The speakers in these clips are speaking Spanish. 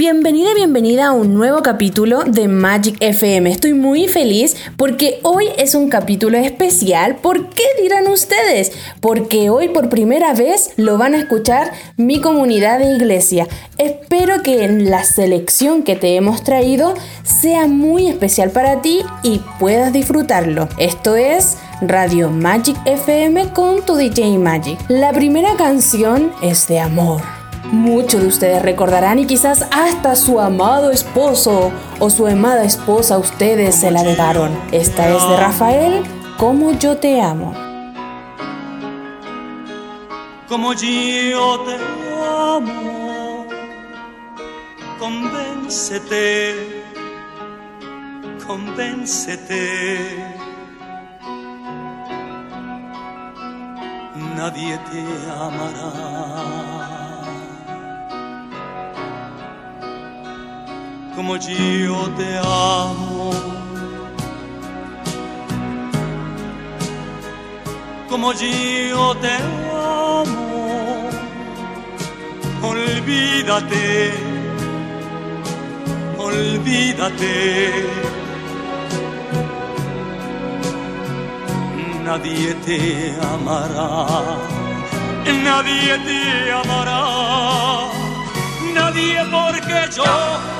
Bienvenida, bienvenida a un nuevo capítulo de Magic FM. Estoy muy feliz porque hoy es un capítulo especial. ¿Por qué dirán ustedes? Porque hoy por primera vez lo van a escuchar mi comunidad de iglesia. Espero que la selección que te hemos traído sea muy especial para ti y puedas disfrutarlo. Esto es Radio Magic FM con tu DJ Magic. La primera canción es de amor. Muchos de ustedes recordarán y quizás hasta su amado esposo o su amada esposa ustedes se la dejaron. Esta es de Rafael, Como yo te amo. Como yo te amo, convéncete, convéncete. Nadie te amará como yo te amo. Como yo te amo, olvídate, olvídate. Nadie te amará, nadie te amará, nadie porque yo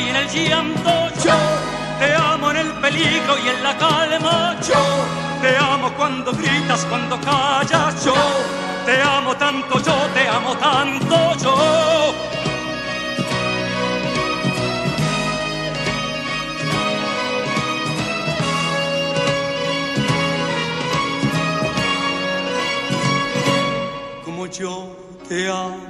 y en el llanto. Yo te amo en el peligro y en la calma. Yo te amo cuando gritas, cuando callas. Yo te amo tanto, yo te amo tanto. Yo. Como yo te amo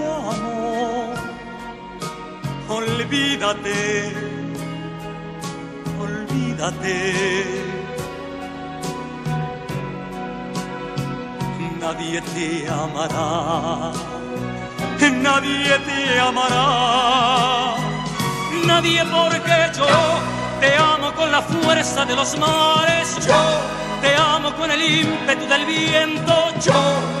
olvídate, olvídate. Nadie te amará, nadie te amará, nadie porque yo te amo con la fuerza de los mares, yo te amo con el ímpetu del viento, yo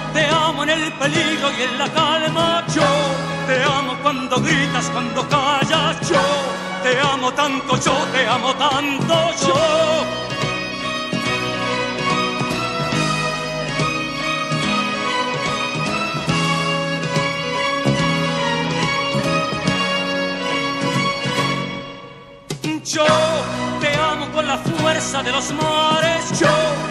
te amo en el peligro y en la calma, yo te amo cuando gritas, cuando callas, yo te amo tanto, yo te amo tanto, yo. Yo te amo con la fuerza de los mares, yo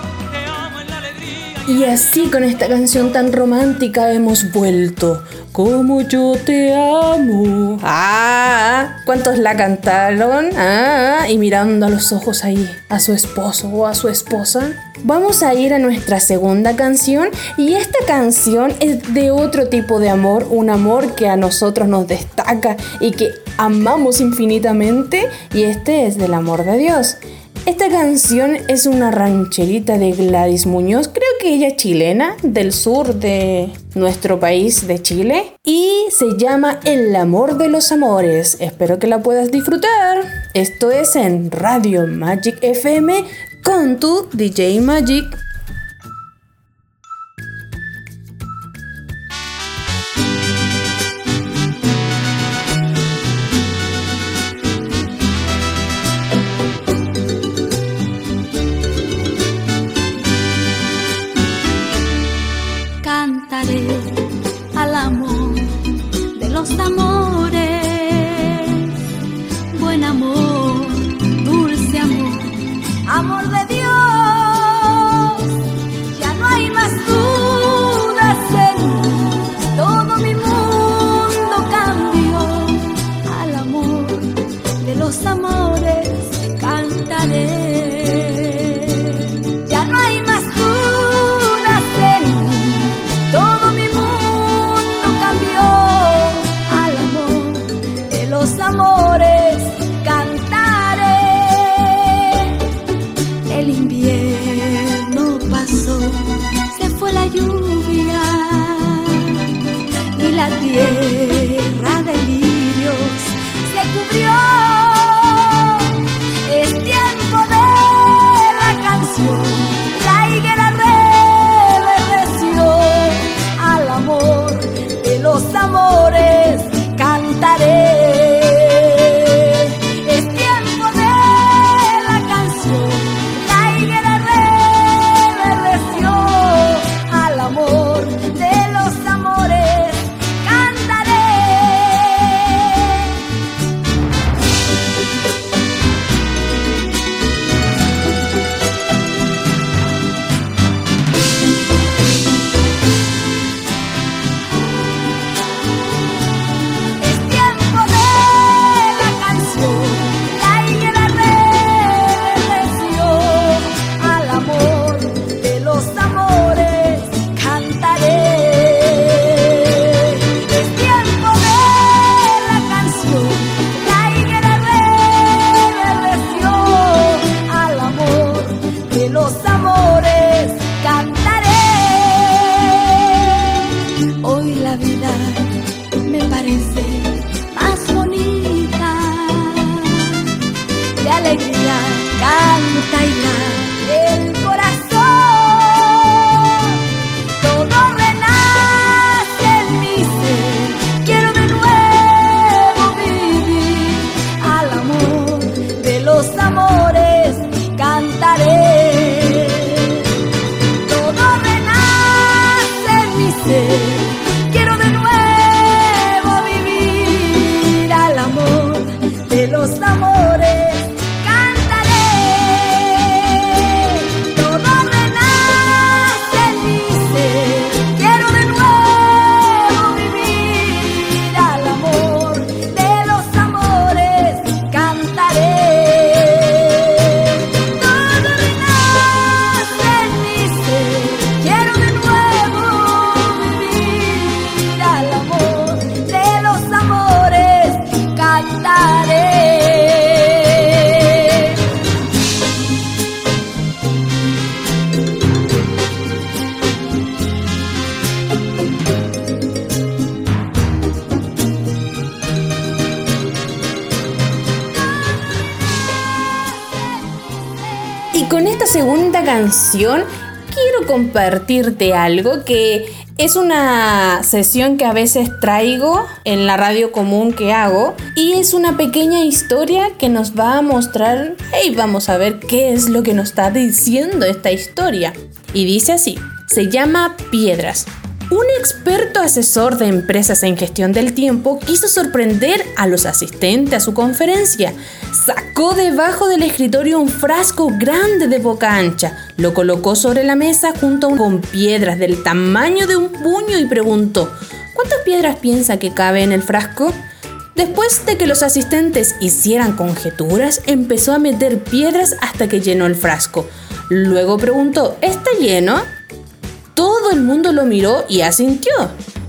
y así con esta canción tan romántica hemos vuelto. Como yo te amo. Ah, ¿cuántos la cantaron? Ah, y mirando a los ojos ahí a su esposo o a su esposa. vamos a ir a nuestra segunda canción y esta canción es de otro tipo de amor, un amor que a nosotros nos destaca y que amamos infinitamente y este es del amor de Dios. Esta canción es una rancherita de Gladys Muñoz, creo que ella es chilena, del sur de nuestro país de Chile, y se llama El amor de los amores. Espero que la puedas disfrutar. Esto es en Radio Magic FM con tu DJ Magic. More de yeah. Segunda canción quiero compartirte algo que es una sesión que a veces traigo en la radio común que hago y es una pequeña historia que nos va a mostrar, hey, vamos a ver qué es lo que nos está diciendo esta historia. Y dice así, se llama Piedras. Un experto asesor de empresas en gestión del tiempo quiso sorprender a los asistentes a su conferencia. Sacó debajo del escritorio un frasco grande de boca ancha, lo colocó sobre la mesa junto con piedras del tamaño de un puño y preguntó, ¿cuántas piedras piensa que cabe en el frasco? Después de que los asistentes hicieran conjeturas, empezó a meter piedras hasta que llenó el frasco. Luego preguntó, ¿está lleno? El mundo lo miró y asintió.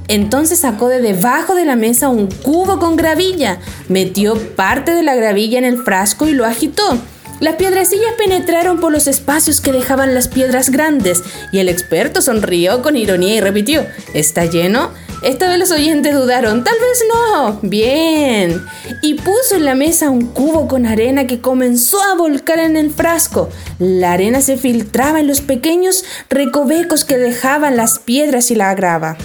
Entonces sacó de debajo de la mesa un cubo con gravilla, metió parte de la gravilla en el frasco y lo agitó. Las piedrecillas penetraron por los espacios que dejaban las piedras grandes y el experto sonrió con ironía y repitió, ¿está lleno? Esta vez los oyentes dudaron, tal vez no. Bien. Y puso en la mesa un cubo con arena que comenzó a volcar en el frasco. La arena se filtraba en los pequeños recovecos que dejaban las piedras y la grava.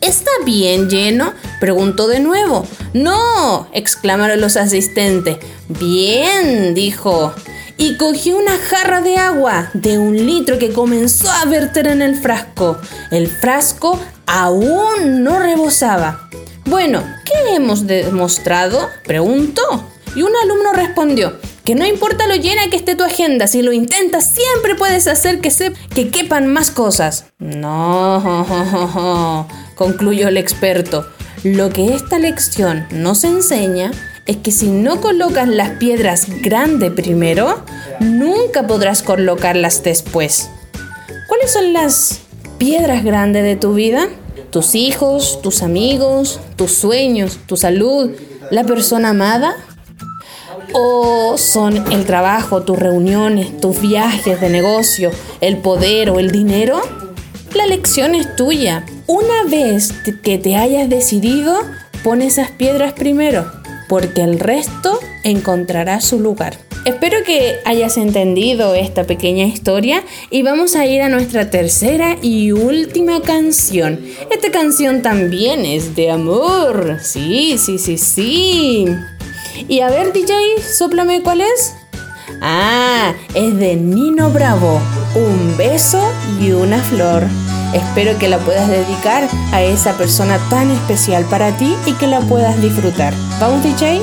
¿Está bien lleno? preguntó de nuevo. No, exclamaron los asistentes. Bien, dijo. Y cogió una jarra de agua de un litro que comenzó a verter en el frasco. El frasco aún no rebosaba. Bueno, ¿qué hemos demostrado? Preguntó. Y un alumno respondió, que no importa lo llena que esté tu agenda, si lo intentas siempre puedes hacer que, se, que quepan más cosas. No, concluyó el experto. Lo que esta lección nos enseña es que si no colocas las piedras grandes primero, nunca podrás colocarlas después. ¿Cuáles son las piedras grandes de tu vida? Tus hijos, tus amigos, tus sueños, tu salud, la persona amada. ¿O son el trabajo, tus reuniones, tus viajes de negocio, el poder o el dinero? La lección es tuya. Una vez que te hayas decidido, pon esas piedras primero, porque el resto encontrará su lugar. Espero que hayas entendido esta pequeña historia y vamos a ir a nuestra tercera y última canción. Esta canción también es de amor. Sí, sí, sí, sí. Y a ver, DJ, soplame cuál es. Ah, es de Nino Bravo. Un beso y una flor. Espero que la puedas dedicar a esa persona tan especial para ti y que la puedas disfrutar. ¿Vamos, DJ?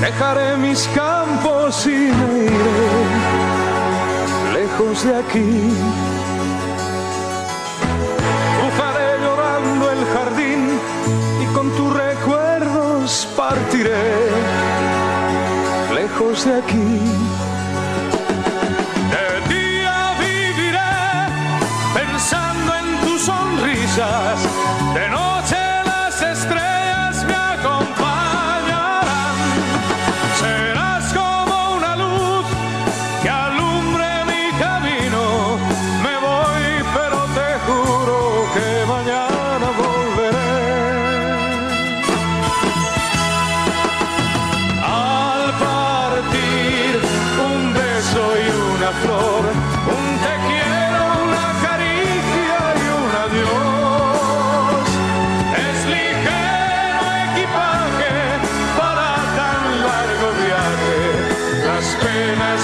Dejaré mis campos y me iré lejos de aquí. Cruzaré llorando el jardín y con tus recuerdos partiré lejos de aquí.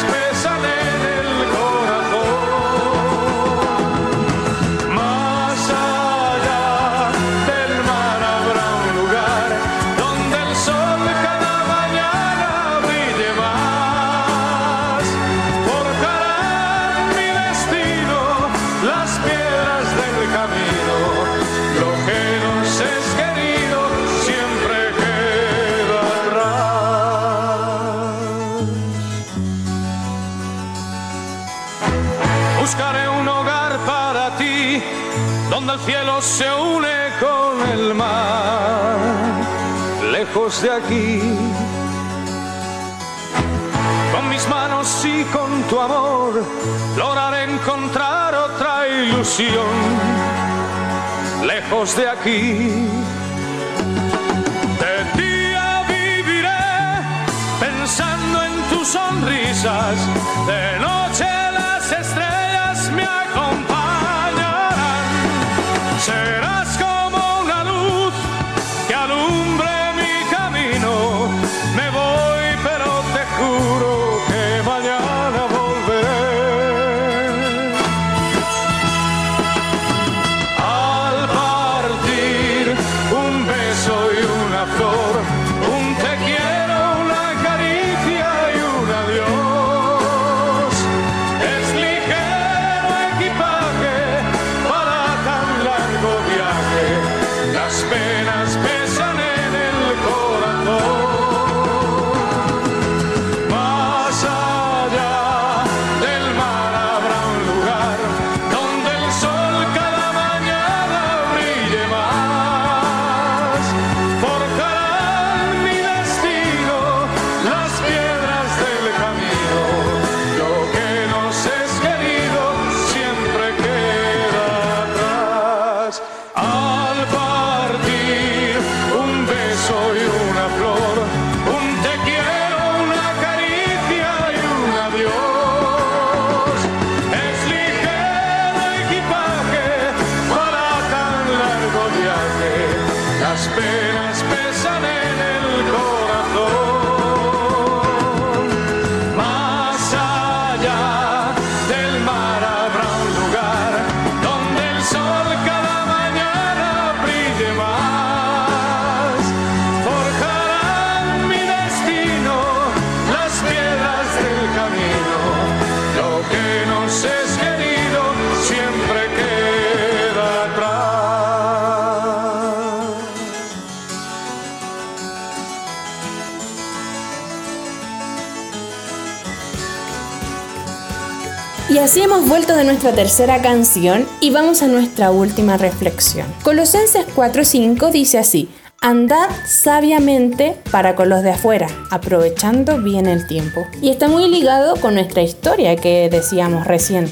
whisper Buscaré un hogar para ti, donde el cielo se une con el mar, lejos de aquí. Con mis manos y con tu amor, lograré encontrar otra ilusión, lejos de aquí. Sonrisas, de noche así hemos vuelto de nuestra tercera canción y vamos a nuestra última reflexión. Colosenses 4:5 dice así, Andad sabiamente para con los de afuera, aprovechando bien el tiempo. Y está muy ligado con nuestra historia que decíamos recién.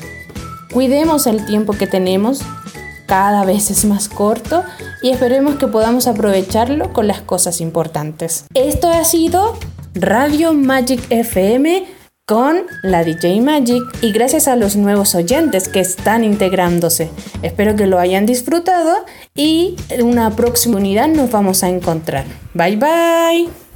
Cuidemos el tiempo que tenemos, cada vez es más corto y esperemos que podamos aprovecharlo con las cosas importantes. Esto ha sido Radio Magic FM con la DJ Magic y gracias a los nuevos oyentes que están integrándose. Espero que lo hayan disfrutado y en una próxima unidad nos vamos a encontrar. Bye bye.